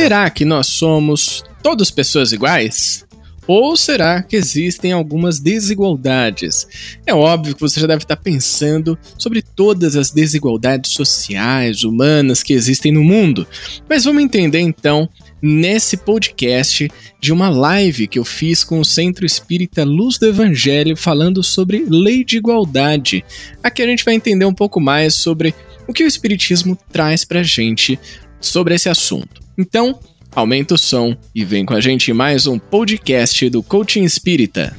Será que nós somos todos pessoas iguais? Ou será que existem algumas desigualdades? É óbvio que você já deve estar pensando sobre todas as desigualdades sociais, humanas que existem no mundo, mas vamos entender então nesse podcast de uma live que eu fiz com o Centro Espírita Luz do Evangelho falando sobre lei de igualdade. Aqui a gente vai entender um pouco mais sobre o que o Espiritismo traz pra gente sobre esse assunto. Então, aumenta o som e vem com a gente mais um podcast do Coaching Espírita.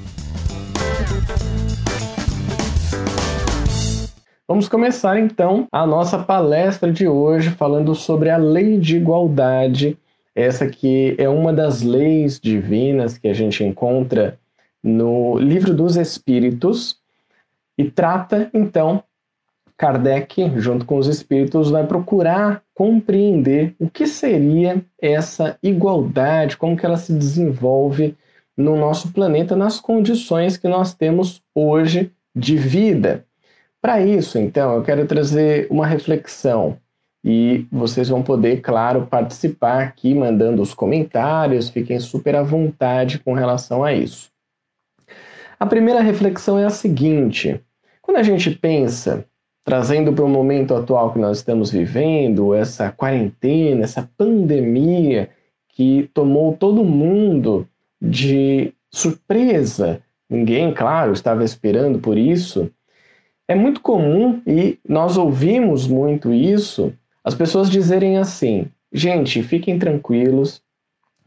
Vamos começar então a nossa palestra de hoje falando sobre a lei de igualdade. Essa que é uma das leis divinas que a gente encontra no Livro dos Espíritos e trata então Kardec, junto com os espíritos, vai procurar compreender o que seria essa igualdade, como que ela se desenvolve no nosso planeta nas condições que nós temos hoje de vida. Para isso, então, eu quero trazer uma reflexão e vocês vão poder, claro, participar aqui mandando os comentários, fiquem super à vontade com relação a isso. A primeira reflexão é a seguinte: quando a gente pensa trazendo para o momento atual que nós estamos vivendo, essa quarentena, essa pandemia que tomou todo mundo de surpresa. Ninguém, claro, estava esperando por isso. É muito comum e nós ouvimos muito isso, as pessoas dizerem assim: "Gente, fiquem tranquilos,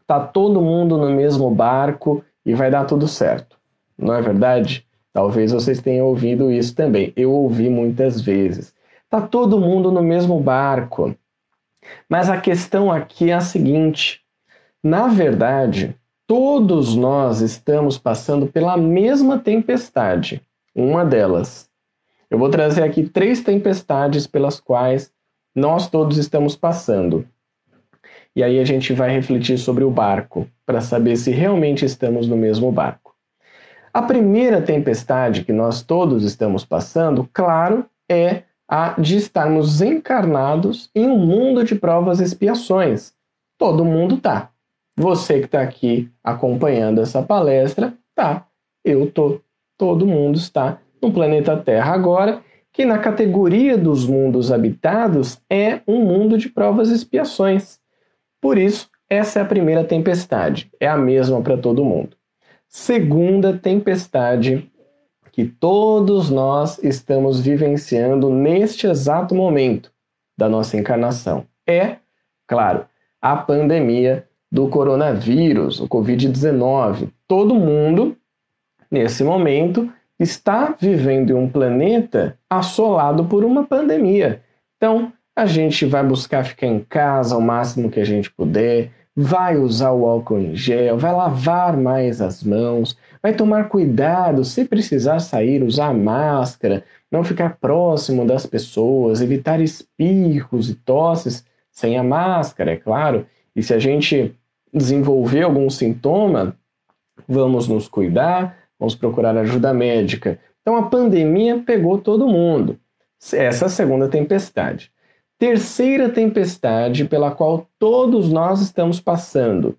tá todo mundo no mesmo barco e vai dar tudo certo". Não é verdade? Talvez vocês tenham ouvido isso também. Eu ouvi muitas vezes. Tá todo mundo no mesmo barco. Mas a questão aqui é a seguinte: na verdade, todos nós estamos passando pela mesma tempestade. Uma delas. Eu vou trazer aqui três tempestades pelas quais nós todos estamos passando. E aí a gente vai refletir sobre o barco para saber se realmente estamos no mesmo barco. A primeira tempestade que nós todos estamos passando, claro, é a de estarmos encarnados em um mundo de provas e expiações. Todo mundo tá. Você que está aqui acompanhando essa palestra, tá. Eu tô. Todo mundo está no planeta Terra agora, que na categoria dos mundos habitados é um mundo de provas e expiações. Por isso, essa é a primeira tempestade. É a mesma para todo mundo segunda tempestade que todos nós estamos vivenciando neste exato momento da nossa encarnação. É, claro, a pandemia do coronavírus, o Covid-19. Todo mundo, nesse momento, está vivendo em um planeta assolado por uma pandemia. Então, a gente vai buscar ficar em casa o máximo que a gente puder, vai usar o álcool em gel, vai lavar mais as mãos, vai tomar cuidado se precisar sair, usar máscara, não ficar próximo das pessoas, evitar espirros e tosses sem a máscara, é claro. E se a gente desenvolver algum sintoma, vamos nos cuidar, vamos procurar ajuda médica. Então a pandemia pegou todo mundo. Essa é a segunda tempestade terceira tempestade pela qual todos nós estamos passando.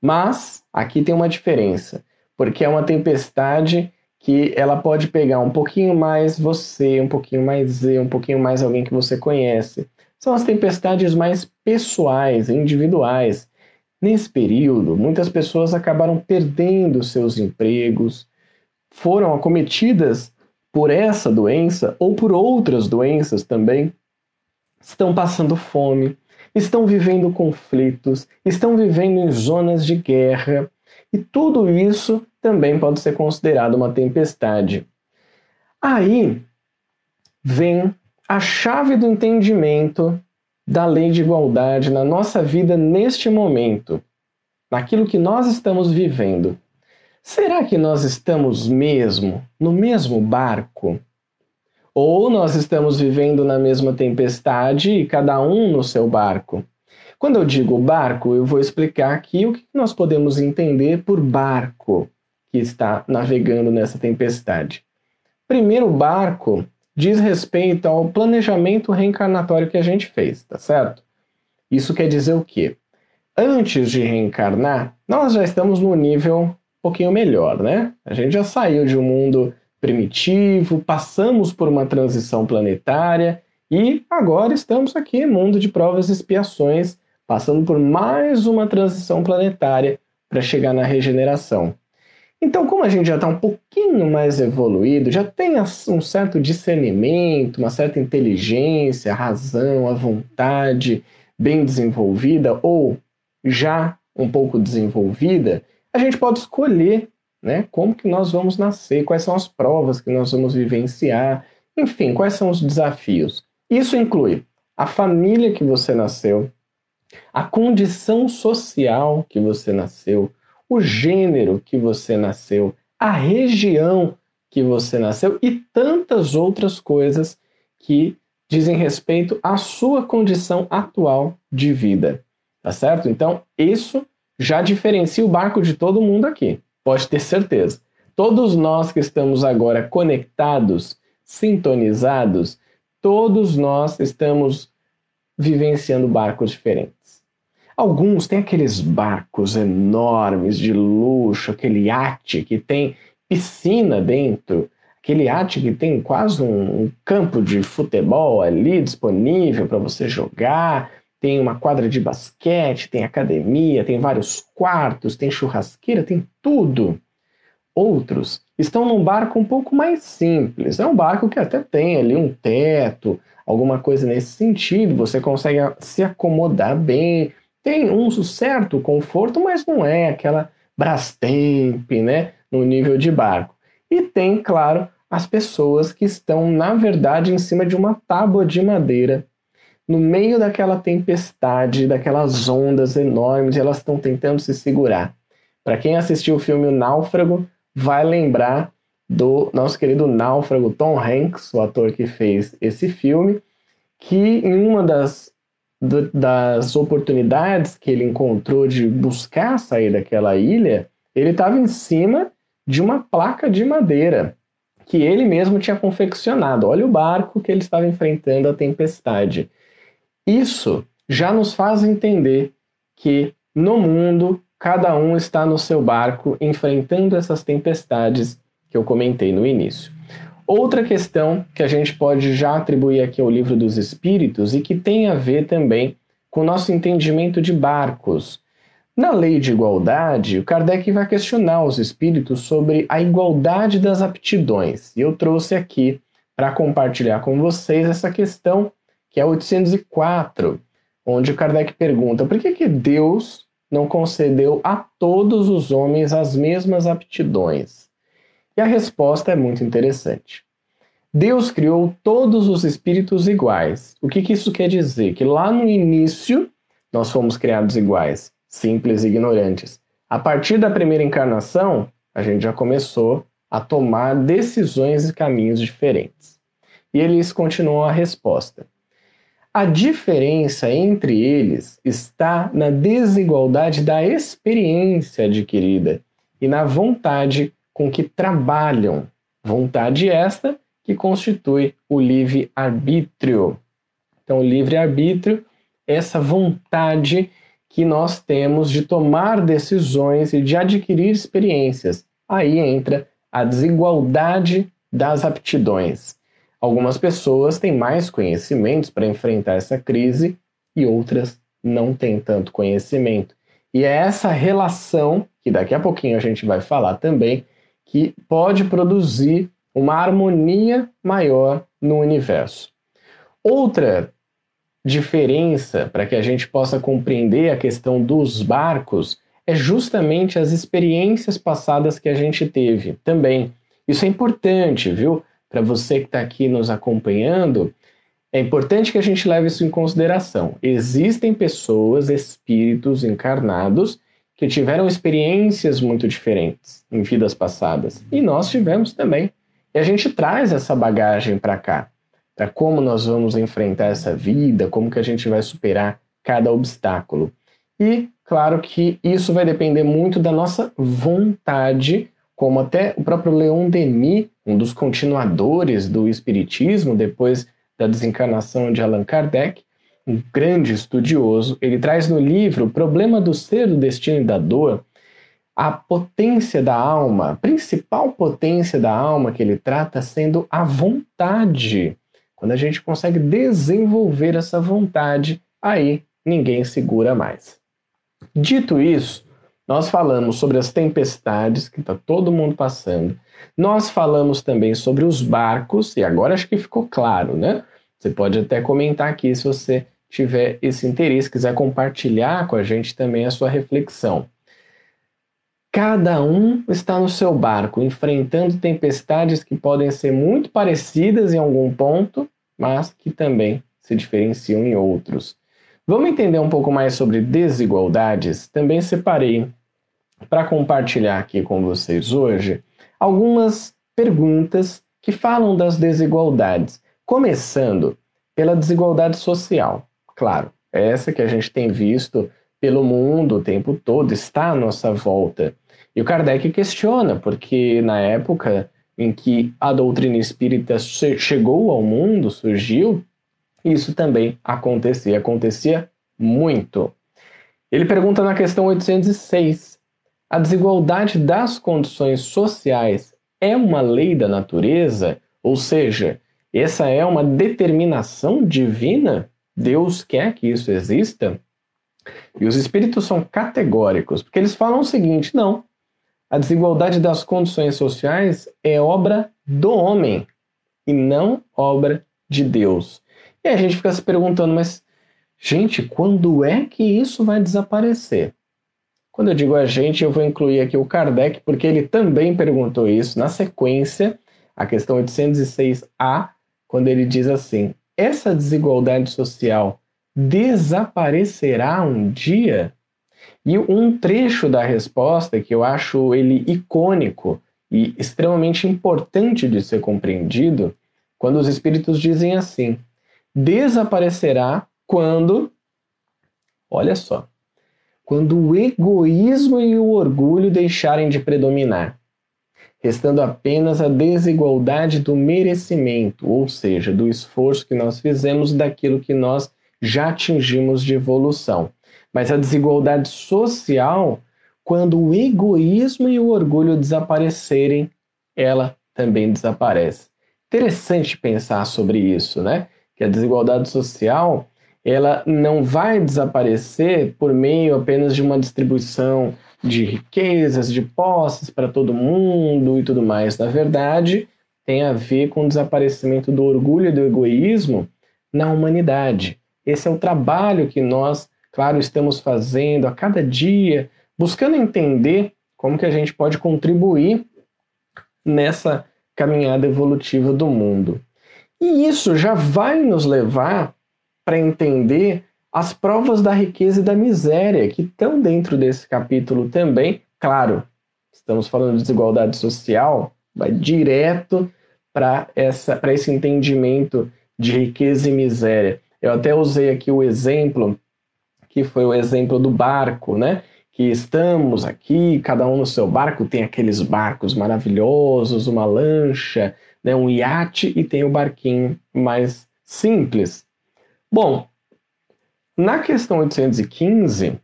Mas aqui tem uma diferença, porque é uma tempestade que ela pode pegar um pouquinho mais você, um pouquinho mais eu, um pouquinho mais alguém que você conhece. São as tempestades mais pessoais, individuais. Nesse período, muitas pessoas acabaram perdendo seus empregos, foram acometidas por essa doença ou por outras doenças também estão passando fome, estão vivendo conflitos, estão vivendo em zonas de guerra, e tudo isso também pode ser considerado uma tempestade. Aí vem a chave do entendimento da lei de igualdade na nossa vida neste momento, naquilo que nós estamos vivendo. Será que nós estamos mesmo no mesmo barco? Ou nós estamos vivendo na mesma tempestade e cada um no seu barco. Quando eu digo barco, eu vou explicar aqui o que nós podemos entender por barco que está navegando nessa tempestade. Primeiro, barco diz respeito ao planejamento reencarnatório que a gente fez, tá certo? Isso quer dizer o quê? antes de reencarnar, nós já estamos num nível um pouquinho melhor, né? A gente já saiu de um mundo primitivo, passamos por uma transição planetária e agora estamos aqui, mundo de provas e expiações, passando por mais uma transição planetária para chegar na regeneração. Então, como a gente já está um pouquinho mais evoluído, já tem um certo discernimento, uma certa inteligência, a razão, a vontade bem desenvolvida ou já um pouco desenvolvida, a gente pode escolher né, como que nós vamos nascer, quais são as provas que nós vamos vivenciar, enfim, quais são os desafios. Isso inclui a família que você nasceu, a condição social que você nasceu, o gênero que você nasceu, a região que você nasceu e tantas outras coisas que dizem respeito à sua condição atual de vida. Tá certo? Então, isso já diferencia o barco de todo mundo aqui. Pode ter certeza. Todos nós que estamos agora conectados, sintonizados, todos nós estamos vivenciando barcos diferentes. Alguns têm aqueles barcos enormes de luxo, aquele iate que tem piscina dentro, aquele iate que tem quase um, um campo de futebol ali disponível para você jogar, tem uma quadra de basquete, tem academia, tem vários quartos, tem churrasqueira, tem tudo. Outros estão num barco um pouco mais simples. É um barco que até tem ali um teto, alguma coisa nesse sentido, você consegue se acomodar bem, tem um certo conforto, mas não é aquela Brastemp, né, no nível de barco. E tem, claro, as pessoas que estão, na verdade, em cima de uma tábua de madeira, no meio daquela tempestade, daquelas ondas enormes, elas estão tentando se segurar. Para quem assistiu o filme O Náufrago, vai lembrar do nosso querido náufrago Tom Hanks, o ator que fez esse filme, que em uma das das oportunidades que ele encontrou de buscar sair daquela ilha, ele estava em cima de uma placa de madeira que ele mesmo tinha confeccionado. Olha o barco que ele estava enfrentando a tempestade. Isso já nos faz entender que no mundo cada um está no seu barco enfrentando essas tempestades que eu comentei no início. Outra questão que a gente pode já atribuir aqui ao livro dos Espíritos e que tem a ver também com o nosso entendimento de barcos. Na lei de igualdade, o Kardec vai questionar os espíritos sobre a igualdade das aptidões. E eu trouxe aqui para compartilhar com vocês essa questão, que é 804, onde Kardec pergunta por que, que Deus não concedeu a todos os homens as mesmas aptidões. E a resposta é muito interessante. Deus criou todos os espíritos iguais. O que, que isso quer dizer? Que lá no início nós fomos criados iguais, simples e ignorantes. A partir da primeira encarnação, a gente já começou a tomar decisões e caminhos diferentes. E eles continuam a resposta. A diferença entre eles está na desigualdade da experiência adquirida e na vontade com que trabalham, vontade esta que constitui o livre-arbítrio. Então, o livre-arbítrio é essa vontade que nós temos de tomar decisões e de adquirir experiências. Aí entra a desigualdade das aptidões. Algumas pessoas têm mais conhecimentos para enfrentar essa crise e outras não têm tanto conhecimento. E é essa relação, que daqui a pouquinho a gente vai falar também, que pode produzir uma harmonia maior no universo. Outra diferença para que a gente possa compreender a questão dos barcos é justamente as experiências passadas que a gente teve também. Isso é importante, viu? Para você que está aqui nos acompanhando, é importante que a gente leve isso em consideração. Existem pessoas, espíritos encarnados que tiveram experiências muito diferentes em vidas passadas. E nós tivemos também. E a gente traz essa bagagem para cá, para como nós vamos enfrentar essa vida, como que a gente vai superar cada obstáculo. E claro que isso vai depender muito da nossa vontade, como até o próprio Leon Denis, um dos continuadores do espiritismo depois da desencarnação de Allan Kardec, um grande estudioso, ele traz no livro O Problema do Ser, do Destino e da Dor, a potência da alma, a principal potência da alma que ele trata sendo a vontade. Quando a gente consegue desenvolver essa vontade, aí ninguém segura mais. Dito isso, nós falamos sobre as tempestades que está todo mundo passando. Nós falamos também sobre os barcos, e agora acho que ficou claro, né? Você pode até comentar aqui se você tiver esse interesse, quiser compartilhar com a gente também a sua reflexão. Cada um está no seu barco, enfrentando tempestades que podem ser muito parecidas em algum ponto, mas que também se diferenciam em outros. Vamos entender um pouco mais sobre desigualdades? Também separei para compartilhar aqui com vocês hoje algumas perguntas que falam das desigualdades, começando pela desigualdade social. Claro, essa que a gente tem visto pelo mundo o tempo todo, está à nossa volta. E o Kardec questiona, porque na época em que a doutrina espírita chegou ao mundo, surgiu, isso também acontecia, acontecia muito. Ele pergunta na questão 806: a desigualdade das condições sociais é uma lei da natureza? Ou seja, essa é uma determinação divina? Deus quer que isso exista? E os espíritos são categóricos, porque eles falam o seguinte: não, a desigualdade das condições sociais é obra do homem e não obra de Deus. E a gente fica se perguntando, mas, gente, quando é que isso vai desaparecer? Quando eu digo a gente, eu vou incluir aqui o Kardec, porque ele também perguntou isso na sequência, a questão 806A, quando ele diz assim: essa desigualdade social desaparecerá um dia? E um trecho da resposta que eu acho ele icônico e extremamente importante de ser compreendido, quando os espíritos dizem assim: desaparecerá quando, olha só, quando o egoísmo e o orgulho deixarem de predominar, restando apenas a desigualdade do merecimento, ou seja, do esforço que nós fizemos daquilo que nós já atingimos de evolução. Mas a desigualdade social, quando o egoísmo e o orgulho desaparecerem, ela também desaparece. Interessante pensar sobre isso, né? Que a desigualdade social, ela não vai desaparecer por meio apenas de uma distribuição de riquezas, de posses para todo mundo e tudo mais. Na verdade, tem a ver com o desaparecimento do orgulho e do egoísmo na humanidade. Esse é o trabalho que nós claro, estamos fazendo a cada dia, buscando entender como que a gente pode contribuir nessa caminhada evolutiva do mundo. E isso já vai nos levar para entender as provas da riqueza e da miséria que estão dentro desse capítulo também. Claro, estamos falando de desigualdade social, vai direto para esse entendimento de riqueza e miséria. Eu até usei aqui o exemplo que foi o exemplo do barco, né? Que estamos aqui, cada um no seu barco, tem aqueles barcos maravilhosos, uma lancha, né, um iate e tem o barquinho mais simples. Bom, na questão 815,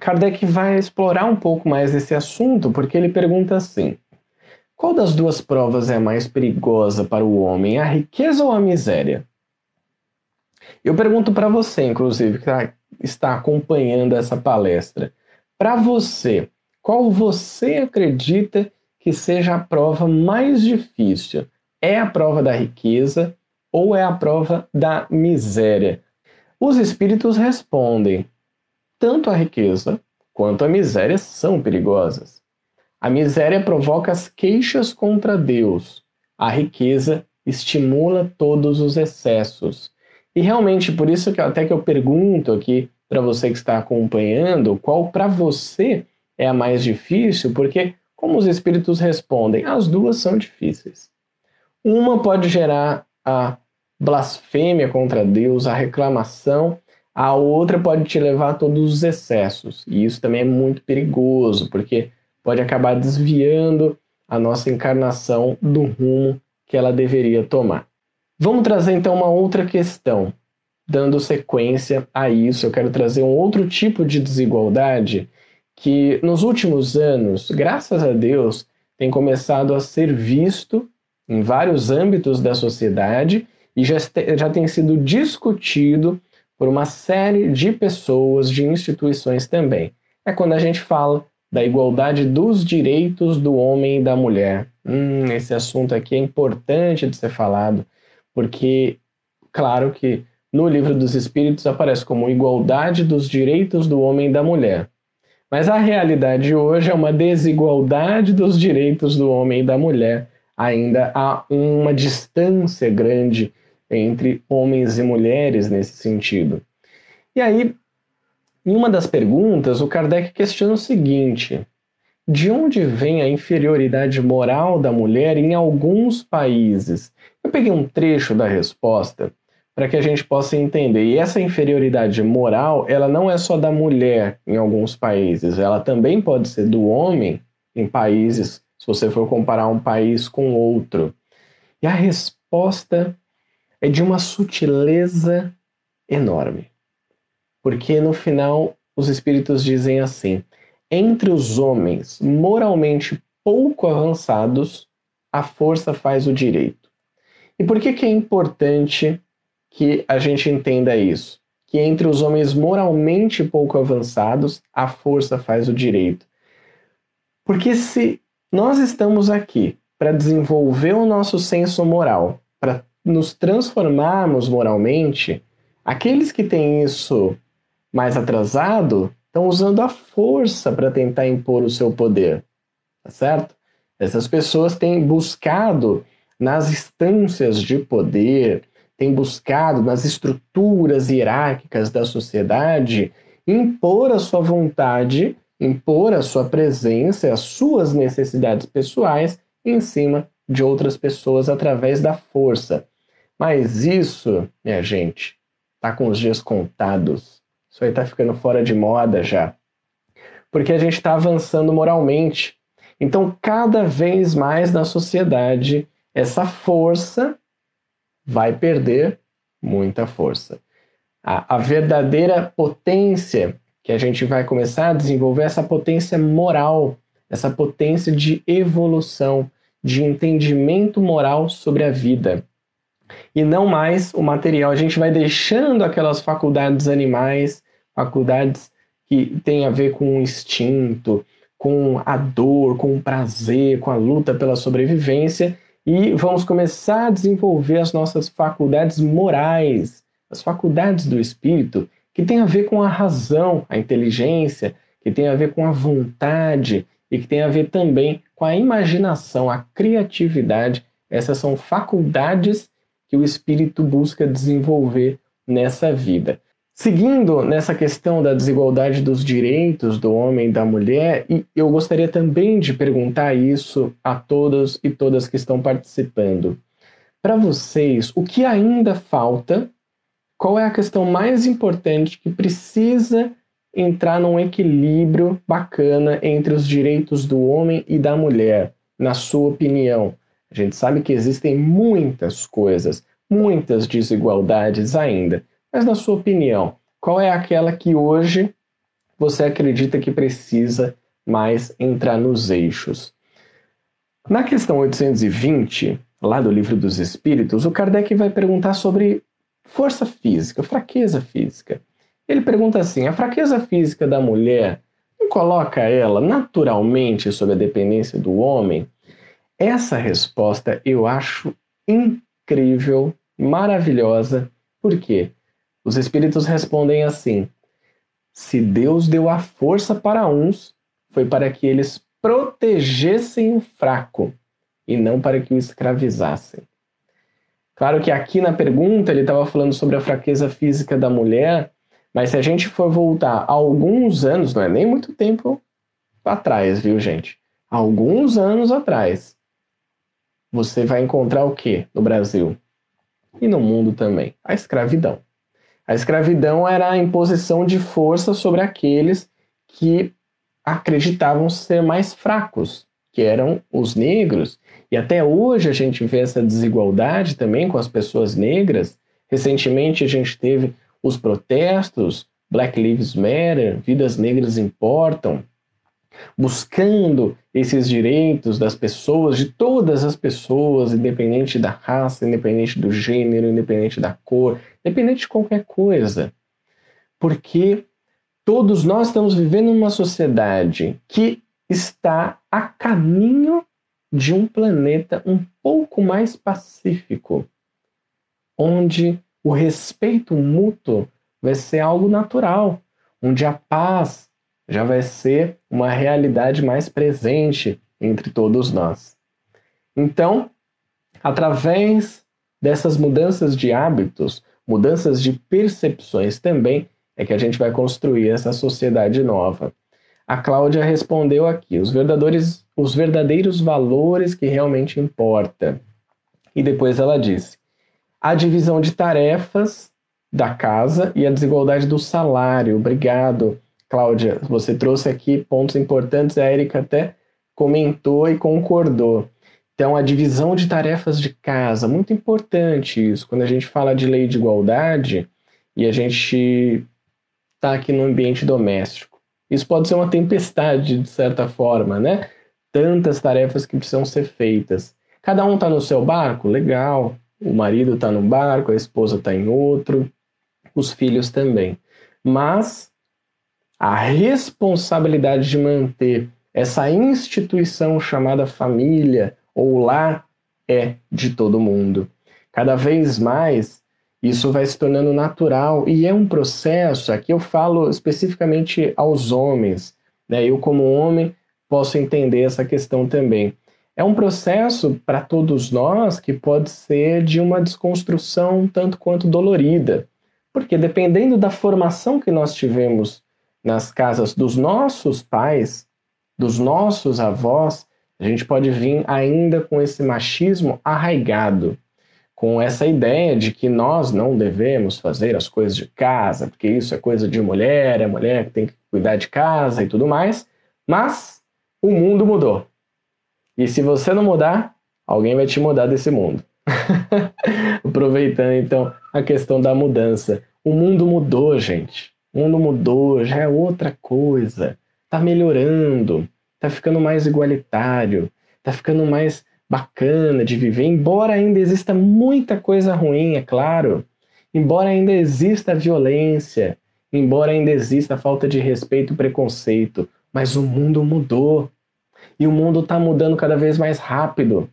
Kardec vai explorar um pouco mais esse assunto, porque ele pergunta assim: qual das duas provas é mais perigosa para o homem, a riqueza ou a miséria? Eu pergunto para você, inclusive, que está está acompanhando essa palestra. Para você, qual você acredita que seja a prova mais difícil? É a prova da riqueza ou é a prova da miséria? Os espíritos respondem: tanto a riqueza quanto a miséria são perigosas. A miséria provoca as queixas contra Deus. A riqueza estimula todos os excessos. E realmente, por isso que até que eu pergunto aqui para você que está acompanhando, qual para você é a mais difícil, porque como os espíritos respondem, as duas são difíceis. Uma pode gerar a blasfêmia contra Deus, a reclamação, a outra pode te levar a todos os excessos. E isso também é muito perigoso, porque pode acabar desviando a nossa encarnação do rumo que ela deveria tomar. Vamos trazer então uma outra questão. dando sequência a isso, eu quero trazer um outro tipo de desigualdade que nos últimos anos, graças a Deus, tem começado a ser visto em vários âmbitos da sociedade e já, já tem sido discutido por uma série de pessoas, de instituições também. É quando a gente fala da igualdade dos direitos do homem e da mulher. Hum, esse assunto aqui é importante de ser falado, porque, claro que no livro dos Espíritos aparece como igualdade dos direitos do homem e da mulher. Mas a realidade hoje é uma desigualdade dos direitos do homem e da mulher. Ainda há uma distância grande entre homens e mulheres nesse sentido. E aí, em uma das perguntas, o Kardec questiona o seguinte: de onde vem a inferioridade moral da mulher em alguns países? Eu peguei um trecho da resposta para que a gente possa entender. E essa inferioridade moral, ela não é só da mulher em alguns países, ela também pode ser do homem em países, se você for comparar um país com outro. E a resposta é de uma sutileza enorme. Porque no final os espíritos dizem assim: entre os homens moralmente pouco avançados, a força faz o direito. E por que, que é importante que a gente entenda isso. Que entre os homens moralmente pouco avançados, a força faz o direito. Porque se nós estamos aqui para desenvolver o nosso senso moral, para nos transformarmos moralmente, aqueles que têm isso mais atrasado estão usando a força para tentar impor o seu poder, tá certo? Essas pessoas têm buscado nas instâncias de poder, tem buscado nas estruturas hierárquicas da sociedade impor a sua vontade, impor a sua presença, as suas necessidades pessoais em cima de outras pessoas através da força. Mas isso, minha gente, tá com os dias contados. Isso aí tá ficando fora de moda já. Porque a gente está avançando moralmente. Então, cada vez mais na sociedade, essa força vai perder muita força. A, a verdadeira potência que a gente vai começar a desenvolver essa potência moral, essa potência de evolução, de entendimento moral sobre a vida. E não mais o material. A gente vai deixando aquelas faculdades animais, faculdades que têm a ver com o instinto, com a dor, com o prazer, com a luta pela sobrevivência, e vamos começar a desenvolver as nossas faculdades morais, as faculdades do espírito, que tem a ver com a razão, a inteligência, que tem a ver com a vontade e que tem a ver também com a imaginação, a criatividade. Essas são faculdades que o espírito busca desenvolver nessa vida. Seguindo nessa questão da desigualdade dos direitos do homem e da mulher, e eu gostaria também de perguntar isso a todos e todas que estão participando. Para vocês, o que ainda falta? Qual é a questão mais importante que precisa entrar num equilíbrio bacana entre os direitos do homem e da mulher, na sua opinião? A gente sabe que existem muitas coisas, muitas desigualdades ainda. Mas, na sua opinião, qual é aquela que hoje você acredita que precisa mais entrar nos eixos? Na questão 820, lá do Livro dos Espíritos, o Kardec vai perguntar sobre força física, fraqueza física. Ele pergunta assim: a fraqueza física da mulher não coloca ela naturalmente sob a dependência do homem? Essa resposta eu acho incrível, maravilhosa. Por quê? Os espíritos respondem assim: Se Deus deu a força para uns, foi para que eles protegessem o fraco e não para que o escravizassem. Claro que aqui na pergunta ele estava falando sobre a fraqueza física da mulher, mas se a gente for voltar alguns anos, não é nem muito tempo atrás, viu, gente? Alguns anos atrás, você vai encontrar o que no Brasil? E no mundo também? A escravidão. A escravidão era a imposição de força sobre aqueles que acreditavam ser mais fracos, que eram os negros. E até hoje a gente vê essa desigualdade também com as pessoas negras. Recentemente a gente teve os protestos, Black Lives Matter, vidas negras importam, buscando esses direitos das pessoas, de todas as pessoas, independente da raça, independente do gênero, independente da cor, independente de qualquer coisa. Porque todos nós estamos vivendo numa sociedade que está a caminho de um planeta um pouco mais pacífico, onde o respeito mútuo vai ser algo natural, onde a paz já vai ser uma realidade mais presente entre todos nós. Então, através dessas mudanças de hábitos, mudanças de percepções também, é que a gente vai construir essa sociedade nova. A Cláudia respondeu aqui: os verdadeiros, os verdadeiros valores que realmente importa. E depois ela disse: a divisão de tarefas da casa e a desigualdade do salário. Obrigado, Cláudia. Você trouxe aqui pontos importantes. A Erika até comentou e concordou. Então, a divisão de tarefas de casa, muito importante isso. Quando a gente fala de lei de igualdade e a gente está aqui no ambiente doméstico. Isso pode ser uma tempestade, de certa forma, né? Tantas tarefas que precisam ser feitas. Cada um está no seu barco? Legal. O marido está num barco, a esposa está em outro, os filhos também. Mas a responsabilidade de manter essa instituição chamada família ou lar é de todo mundo. Cada vez mais isso vai se tornando natural e é um processo. Aqui eu falo especificamente aos homens, né? Eu, como homem, posso entender essa questão também. É um processo para todos nós que pode ser de uma desconstrução tanto quanto dolorida, porque dependendo da formação que nós tivemos nas casas dos nossos pais, dos nossos avós, a gente pode vir ainda com esse machismo arraigado com essa ideia de que nós não devemos fazer as coisas de casa, porque isso é coisa de mulher, é mulher que tem que cuidar de casa e tudo mais. Mas o mundo mudou. E se você não mudar, alguém vai te mudar desse mundo. Aproveitando então a questão da mudança. O mundo mudou, gente. O mundo mudou, já é outra coisa. Tá melhorando, tá ficando mais igualitário, tá ficando mais bacana de viver, embora ainda exista muita coisa ruim, é claro, embora ainda exista violência, embora ainda exista falta de respeito e preconceito, mas o mundo mudou. E o mundo está mudando cada vez mais rápido.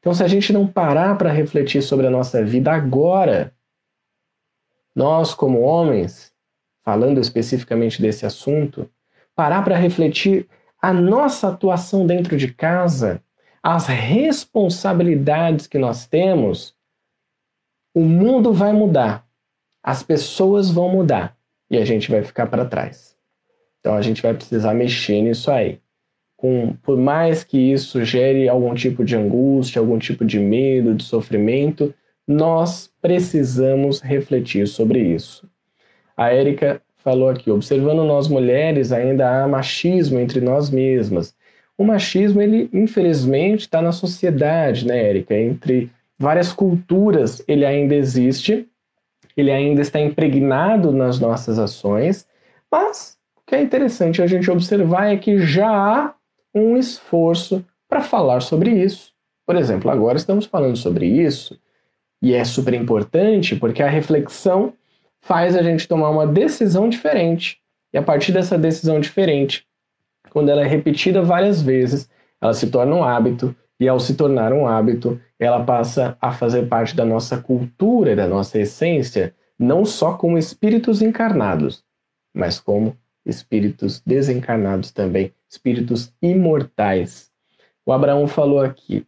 Então, se a gente não parar para refletir sobre a nossa vida agora, nós, como homens, falando especificamente desse assunto, parar para refletir a nossa atuação dentro de casa, as responsabilidades que nós temos, o mundo vai mudar, as pessoas vão mudar e a gente vai ficar para trás. Então a gente vai precisar mexer nisso aí. Com, por mais que isso gere algum tipo de angústia, algum tipo de medo, de sofrimento, nós precisamos refletir sobre isso. A Érica falou aqui, observando nós mulheres, ainda há machismo entre nós mesmas o machismo, ele infelizmente está na sociedade, né, Érica? Entre várias culturas ele ainda existe, ele ainda está impregnado nas nossas ações, mas o que é interessante a gente observar é que já há um esforço para falar sobre isso. Por exemplo, agora estamos falando sobre isso e é super importante porque a reflexão faz a gente tomar uma decisão diferente. E a partir dessa decisão diferente, quando ela é repetida várias vezes, ela se torna um hábito, e ao se tornar um hábito, ela passa a fazer parte da nossa cultura, da nossa essência, não só como espíritos encarnados, mas como espíritos desencarnados também, espíritos imortais. O Abraão falou aqui: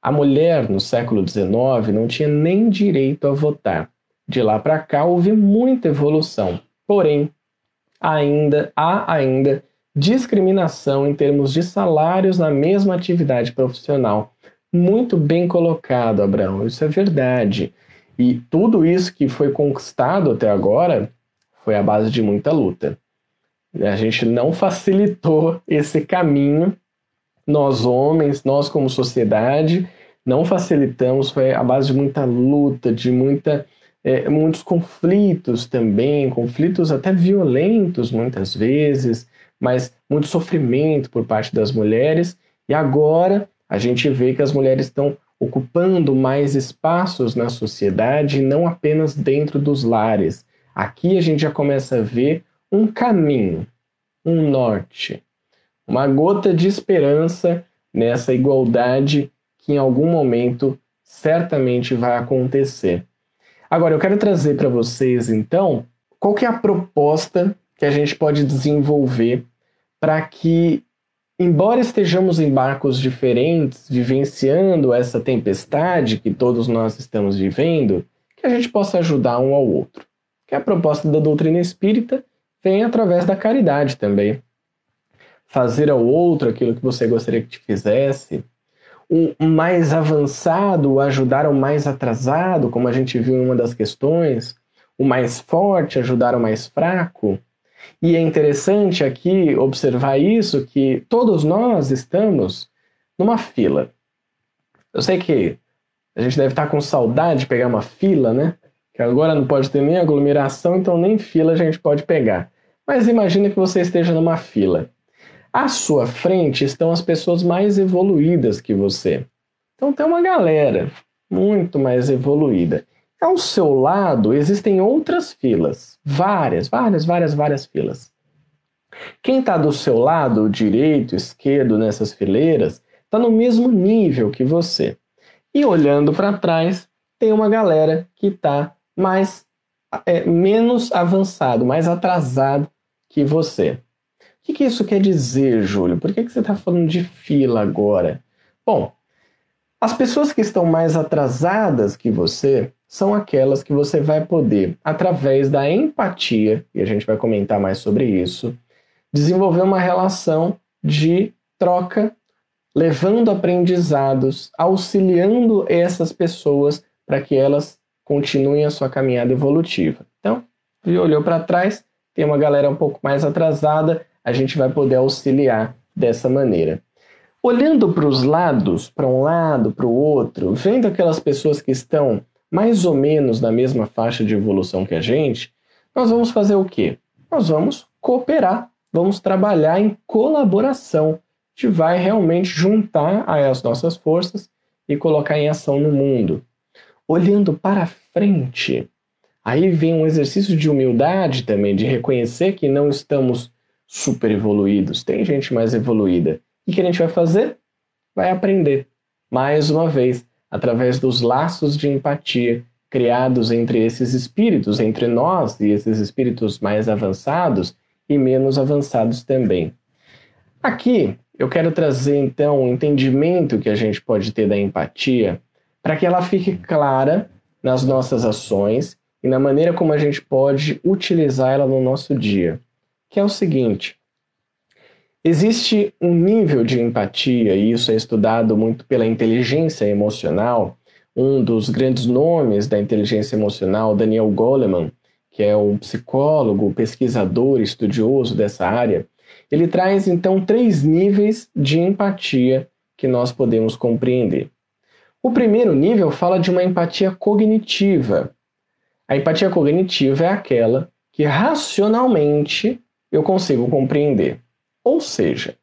a mulher no século XIX não tinha nem direito a votar. De lá para cá houve muita evolução, porém ainda há ainda discriminação em termos de salários na mesma atividade profissional. Muito bem colocado, Abraão, isso é verdade. E tudo isso que foi conquistado até agora foi a base de muita luta. A gente não facilitou esse caminho, nós homens, nós como sociedade, não facilitamos, foi a base de muita luta, de muita é, muitos conflitos também, conflitos até violentos muitas vezes, mas muito sofrimento por parte das mulheres. E agora a gente vê que as mulheres estão ocupando mais espaços na sociedade, não apenas dentro dos lares. Aqui a gente já começa a ver um caminho, um norte, uma gota de esperança nessa igualdade que em algum momento certamente vai acontecer. Agora eu quero trazer para vocês então qual que é a proposta que a gente pode desenvolver para que embora estejamos em barcos diferentes, vivenciando essa tempestade que todos nós estamos vivendo, que a gente possa ajudar um ao outro. Que a proposta da doutrina espírita vem através da caridade também. Fazer ao outro aquilo que você gostaria que te fizesse. O mais avançado ajudar o mais atrasado, como a gente viu em uma das questões. O mais forte ajudar o mais fraco. E é interessante aqui observar isso, que todos nós estamos numa fila. Eu sei que a gente deve estar com saudade de pegar uma fila, né? Que agora não pode ter nem aglomeração, então nem fila a gente pode pegar. Mas imagine que você esteja numa fila. À sua frente estão as pessoas mais evoluídas que você. Então tem uma galera muito mais evoluída. Ao seu lado existem outras filas, várias, várias, várias, várias filas. Quem está do seu lado, direito, esquerdo, nessas fileiras, está no mesmo nível que você. E olhando para trás, tem uma galera que está mais é, menos avançado, mais atrasado que você. Que, que isso quer dizer, Júlio? Por que, que você está falando de fila agora? Bom, as pessoas que estão mais atrasadas que você são aquelas que você vai poder, através da empatia, e a gente vai comentar mais sobre isso, desenvolver uma relação de troca, levando aprendizados, auxiliando essas pessoas para que elas continuem a sua caminhada evolutiva. Então, olhou para trás, tem uma galera um pouco mais atrasada, a gente vai poder auxiliar dessa maneira. Olhando para os lados, para um lado, para o outro, vendo aquelas pessoas que estão mais ou menos na mesma faixa de evolução que a gente, nós vamos fazer o quê? Nós vamos cooperar, vamos trabalhar em colaboração. Gente vai realmente juntar as nossas forças e colocar em ação no mundo. Olhando para frente, aí vem um exercício de humildade também, de reconhecer que não estamos super evoluídos, tem gente mais evoluída. O que a gente vai fazer? Vai aprender. Mais uma vez, através dos laços de empatia criados entre esses espíritos, entre nós e esses espíritos mais avançados e menos avançados também. Aqui eu quero trazer então o um entendimento que a gente pode ter da empatia para que ela fique clara nas nossas ações e na maneira como a gente pode utilizar ela no nosso dia, que é o seguinte: Existe um nível de empatia, e isso é estudado muito pela inteligência emocional. Um dos grandes nomes da inteligência emocional, Daniel Goleman, que é um psicólogo, pesquisador, estudioso dessa área, ele traz então três níveis de empatia que nós podemos compreender. O primeiro nível fala de uma empatia cognitiva. A empatia cognitiva é aquela que racionalmente eu consigo compreender. Ou seja,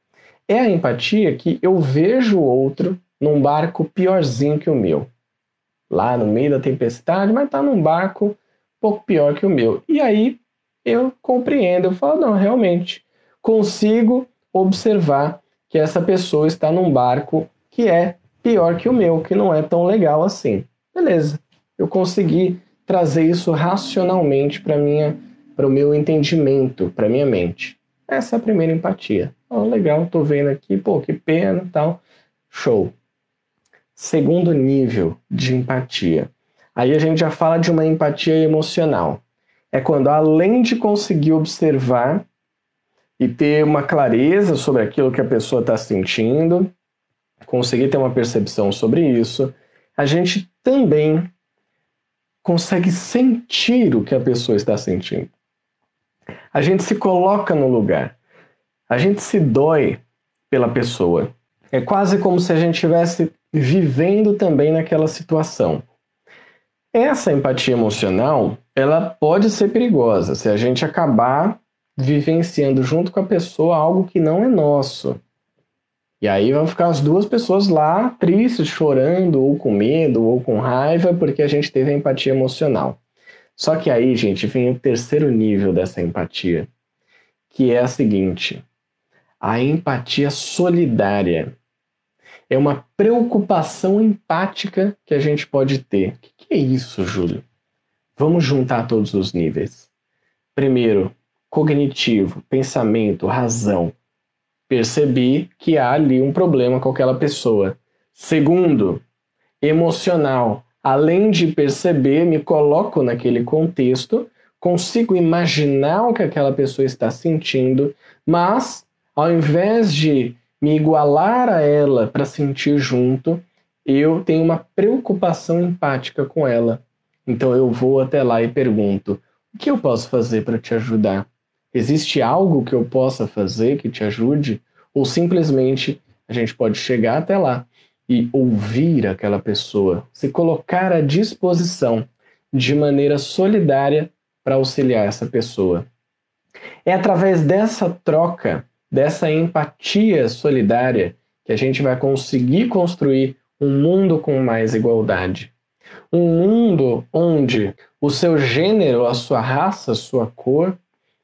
é a empatia que eu vejo o outro num barco piorzinho que o meu. Lá no meio da tempestade, mas está num barco um pouco pior que o meu. E aí eu compreendo, eu falo, não, realmente, consigo observar que essa pessoa está num barco que é pior que o meu, que não é tão legal assim. Beleza, eu consegui trazer isso racionalmente para minha para o meu entendimento, para minha mente. Essa é a primeira empatia. Oh, legal, tô vendo aqui, pô, que pena, tal. Show. Segundo nível de empatia. Aí a gente já fala de uma empatia emocional. É quando além de conseguir observar e ter uma clareza sobre aquilo que a pessoa está sentindo, conseguir ter uma percepção sobre isso, a gente também consegue sentir o que a pessoa está sentindo. A gente se coloca no lugar. A gente se dói pela pessoa. É quase como se a gente estivesse vivendo também naquela situação. Essa empatia emocional, ela pode ser perigosa se a gente acabar vivenciando junto com a pessoa algo que não é nosso. E aí vão ficar as duas pessoas lá tristes, chorando, ou com medo, ou com raiva, porque a gente teve empatia emocional. Só que aí, gente, vem o terceiro nível dessa empatia, que é a seguinte: a empatia solidária. É uma preocupação empática que a gente pode ter. O que é isso, Júlio? Vamos juntar todos os níveis. Primeiro, cognitivo, pensamento, razão. Percebi que há ali um problema com aquela pessoa. Segundo, emocional. Além de perceber, me coloco naquele contexto, consigo imaginar o que aquela pessoa está sentindo, mas ao invés de me igualar a ela para sentir junto, eu tenho uma preocupação empática com ela. Então eu vou até lá e pergunto: o que eu posso fazer para te ajudar? Existe algo que eu possa fazer que te ajude? Ou simplesmente a gente pode chegar até lá e ouvir aquela pessoa, se colocar à disposição de maneira solidária para auxiliar essa pessoa. É através dessa troca, dessa empatia solidária, que a gente vai conseguir construir um mundo com mais igualdade. Um mundo onde o seu gênero, a sua raça, a sua cor,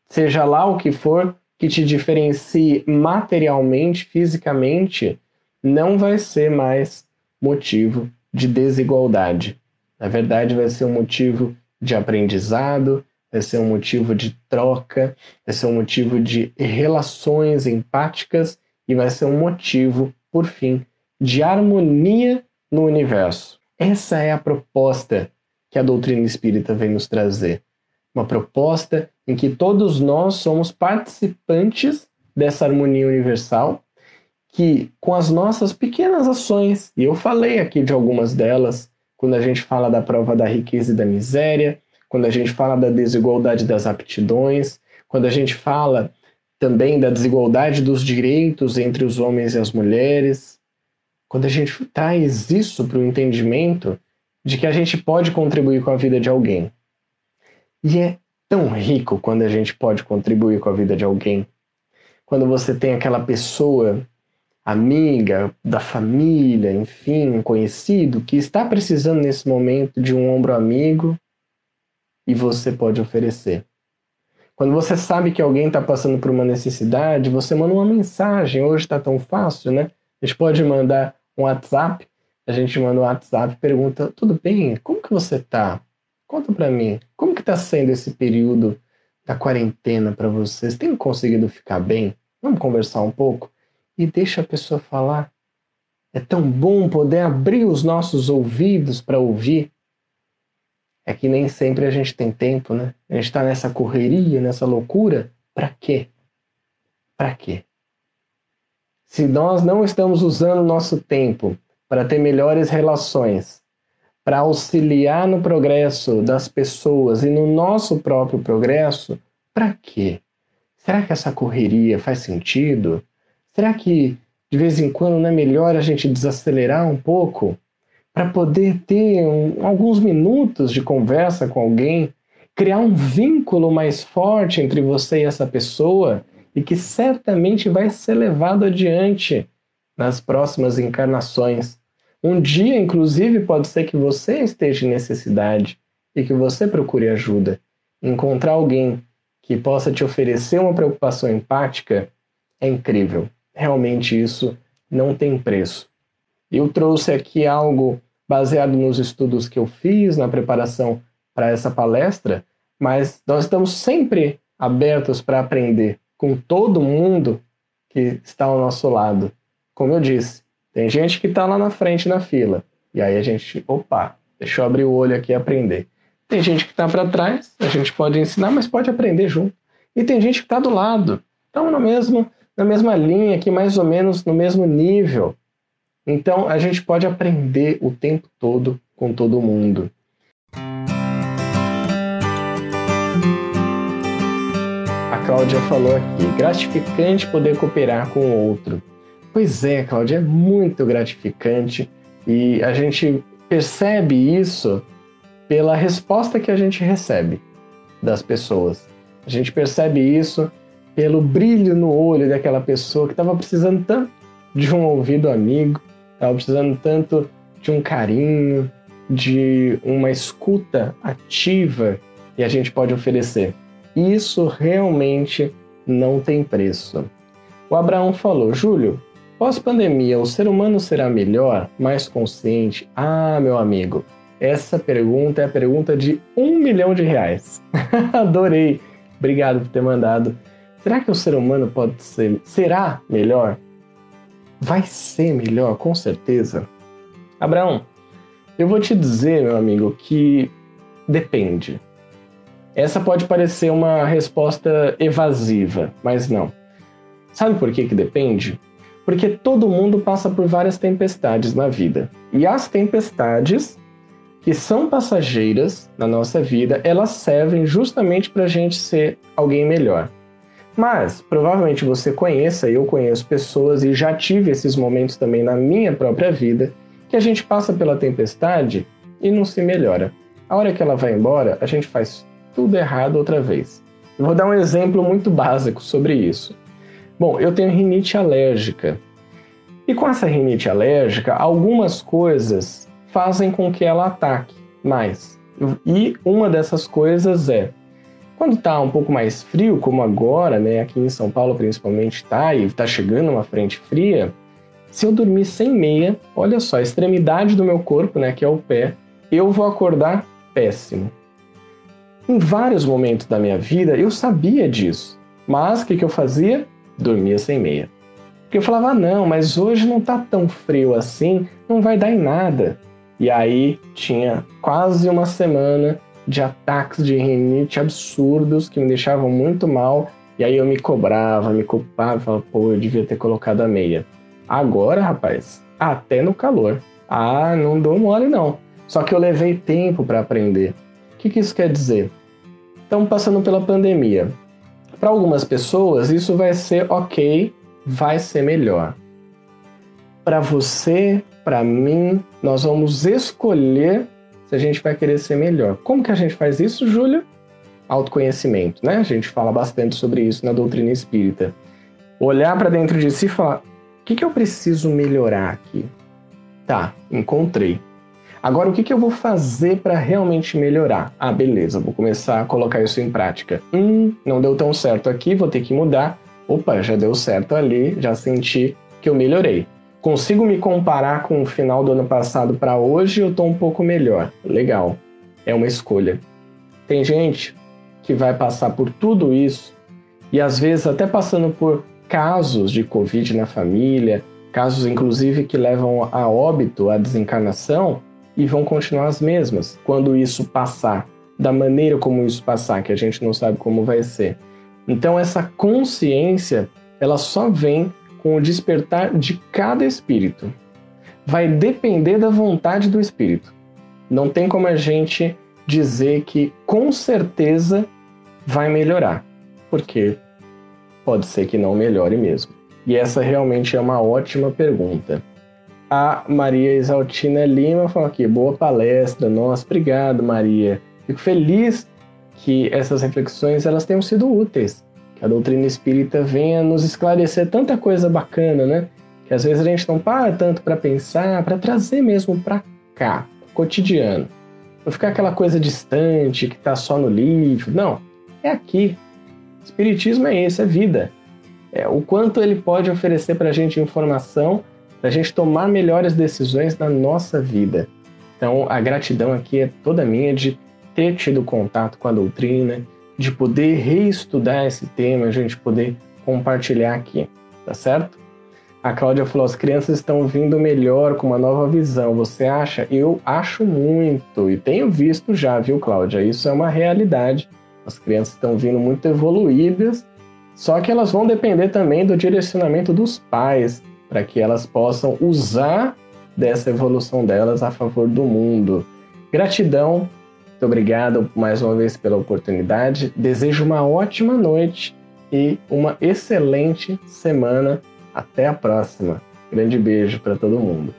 seja lá o que for que te diferencie materialmente, fisicamente, não vai ser mais motivo de desigualdade. Na verdade, vai ser um motivo de aprendizado, vai ser um motivo de troca, vai ser um motivo de relações empáticas e vai ser um motivo, por fim, de harmonia no universo. Essa é a proposta que a doutrina espírita vem nos trazer uma proposta em que todos nós somos participantes dessa harmonia universal, que com as nossas pequenas ações, e eu falei aqui de algumas delas, quando a gente fala da prova da riqueza e da miséria, quando a gente fala da desigualdade das aptidões, quando a gente fala também da desigualdade dos direitos entre os homens e as mulheres, quando a gente traz isso para o entendimento de que a gente pode contribuir com a vida de alguém, e é tão rico quando a gente pode contribuir com a vida de alguém. Quando você tem aquela pessoa, amiga, da família, enfim, um conhecido, que está precisando nesse momento de um ombro amigo e você pode oferecer. Quando você sabe que alguém está passando por uma necessidade, você manda uma mensagem. Hoje está tão fácil, né? A gente pode mandar um WhatsApp. A gente manda um WhatsApp pergunta: tudo bem? Como que você está? Conta para mim, como que tá sendo esse período da quarentena para vocês? Tem conseguido ficar bem? Vamos conversar um pouco? E deixa a pessoa falar. É tão bom poder abrir os nossos ouvidos para ouvir. É que nem sempre a gente tem tempo, né? A gente está nessa correria, nessa loucura. Para quê? Para quê? Se nós não estamos usando o nosso tempo para ter melhores relações, para auxiliar no progresso das pessoas e no nosso próprio progresso, para quê? Será que essa correria faz sentido? Será que de vez em quando não é melhor a gente desacelerar um pouco para poder ter um, alguns minutos de conversa com alguém, criar um vínculo mais forte entre você e essa pessoa e que certamente vai ser levado adiante nas próximas encarnações um dia, inclusive, pode ser que você esteja em necessidade e que você procure ajuda. Encontrar alguém que possa te oferecer uma preocupação empática é incrível. Realmente isso não tem preço. Eu trouxe aqui algo baseado nos estudos que eu fiz na preparação para essa palestra, mas nós estamos sempre abertos para aprender com todo mundo que está ao nosso lado. Como eu disse, tem gente que está lá na frente na fila. E aí a gente, opa, deixa eu abrir o olho aqui e aprender. Tem gente que está para trás, a gente pode ensinar, mas pode aprender junto. E tem gente que está do lado. Estão no mesmo, na mesma linha, aqui mais ou menos no mesmo nível. Então a gente pode aprender o tempo todo com todo mundo. A Cláudia falou aqui: gratificante poder cooperar com o outro. Pois é, Cláudia, é muito gratificante e a gente percebe isso pela resposta que a gente recebe das pessoas. A gente percebe isso pelo brilho no olho daquela pessoa que estava precisando tanto de um ouvido amigo, estava precisando tanto de um carinho, de uma escuta ativa que a gente pode oferecer. Isso realmente não tem preço. O Abraão falou: Júlio, pós-pandemia, o ser humano será melhor, mais consciente? Ah, meu amigo, essa pergunta é a pergunta de um milhão de reais. Adorei. Obrigado por ter mandado. Será que o ser humano pode ser, será melhor? Vai ser melhor, com certeza. Abraão, eu vou te dizer, meu amigo, que depende. Essa pode parecer uma resposta evasiva, mas não. Sabe por que, que depende? Porque todo mundo passa por várias tempestades na vida. E as tempestades que são passageiras na nossa vida, elas servem justamente para a gente ser alguém melhor. Mas provavelmente você conheça, eu conheço pessoas e já tive esses momentos também na minha própria vida, que a gente passa pela tempestade e não se melhora. A hora que ela vai embora, a gente faz tudo errado outra vez. Eu vou dar um exemplo muito básico sobre isso. Bom, eu tenho rinite alérgica. E com essa rinite alérgica, algumas coisas fazem com que ela ataque mais. E uma dessas coisas é quando está um pouco mais frio, como agora, né, aqui em São Paulo principalmente está, e está chegando uma frente fria, se eu dormir sem meia, olha só, a extremidade do meu corpo, né, que é o pé, eu vou acordar péssimo. Em vários momentos da minha vida eu sabia disso, mas o que, que eu fazia? Dormia sem meia. Porque eu falava, ah, não, mas hoje não está tão frio assim, não vai dar em nada. E aí tinha quase uma semana de ataques de rinite absurdos que me deixavam muito mal. E aí eu me cobrava, me culpava, falava, pô, eu devia ter colocado a meia. Agora, rapaz, até no calor. Ah, não dou mole não. Só que eu levei tempo para aprender. O que, que isso quer dizer? Estamos passando pela pandemia. Para algumas pessoas, isso vai ser ok, vai ser melhor. Para você, para mim, nós vamos escolher se a gente vai querer ser melhor. Como que a gente faz isso, Júlio? Autoconhecimento, né? A gente fala bastante sobre isso na doutrina espírita. Olhar para dentro de si e falar: o que, que eu preciso melhorar aqui? Tá, encontrei. Agora, o que, que eu vou fazer para realmente melhorar? Ah, beleza, vou começar a colocar isso em prática. Hum, não deu tão certo aqui, vou ter que mudar. Opa, já deu certo ali, já senti que eu melhorei. Consigo me comparar com o final do ano passado para hoje, eu estou um pouco melhor. Legal. É uma escolha. Tem gente que vai passar por tudo isso e às vezes até passando por casos de Covid na família, casos inclusive que levam a óbito, a desencarnação, e vão continuar as mesmas quando isso passar, da maneira como isso passar, que a gente não sabe como vai ser. Então essa consciência, ela só vem com o despertar de cada espírito. Vai depender da vontade do espírito. Não tem como a gente dizer que com certeza vai melhorar, porque pode ser que não melhore mesmo. E essa realmente é uma ótima pergunta. A Maria Isaltina Lima falou aqui: boa palestra, nossa, obrigado, Maria. Fico feliz que essas reflexões elas tenham sido úteis a doutrina espírita venha nos esclarecer tanta coisa bacana, né? Que às vezes a gente não para tanto para pensar, para trazer mesmo para cá, cotidiano. Não ficar aquela coisa distante que está só no livro. Não, é aqui. Espiritismo é esse, é vida. É o quanto ele pode oferecer para a gente informação, para a gente tomar melhores decisões na nossa vida. Então, a gratidão aqui é toda minha de ter tido contato com a doutrina, de poder reestudar esse tema, a gente poder compartilhar aqui, tá certo? A Cláudia falou: as crianças estão vindo melhor com uma nova visão. Você acha? Eu acho muito e tenho visto já, viu, Cláudia? Isso é uma realidade. As crianças estão vindo muito evoluídas, só que elas vão depender também do direcionamento dos pais para que elas possam usar dessa evolução delas a favor do mundo. Gratidão muito obrigado mais uma vez pela oportunidade. Desejo uma ótima noite e uma excelente semana. Até a próxima. Grande beijo para todo mundo.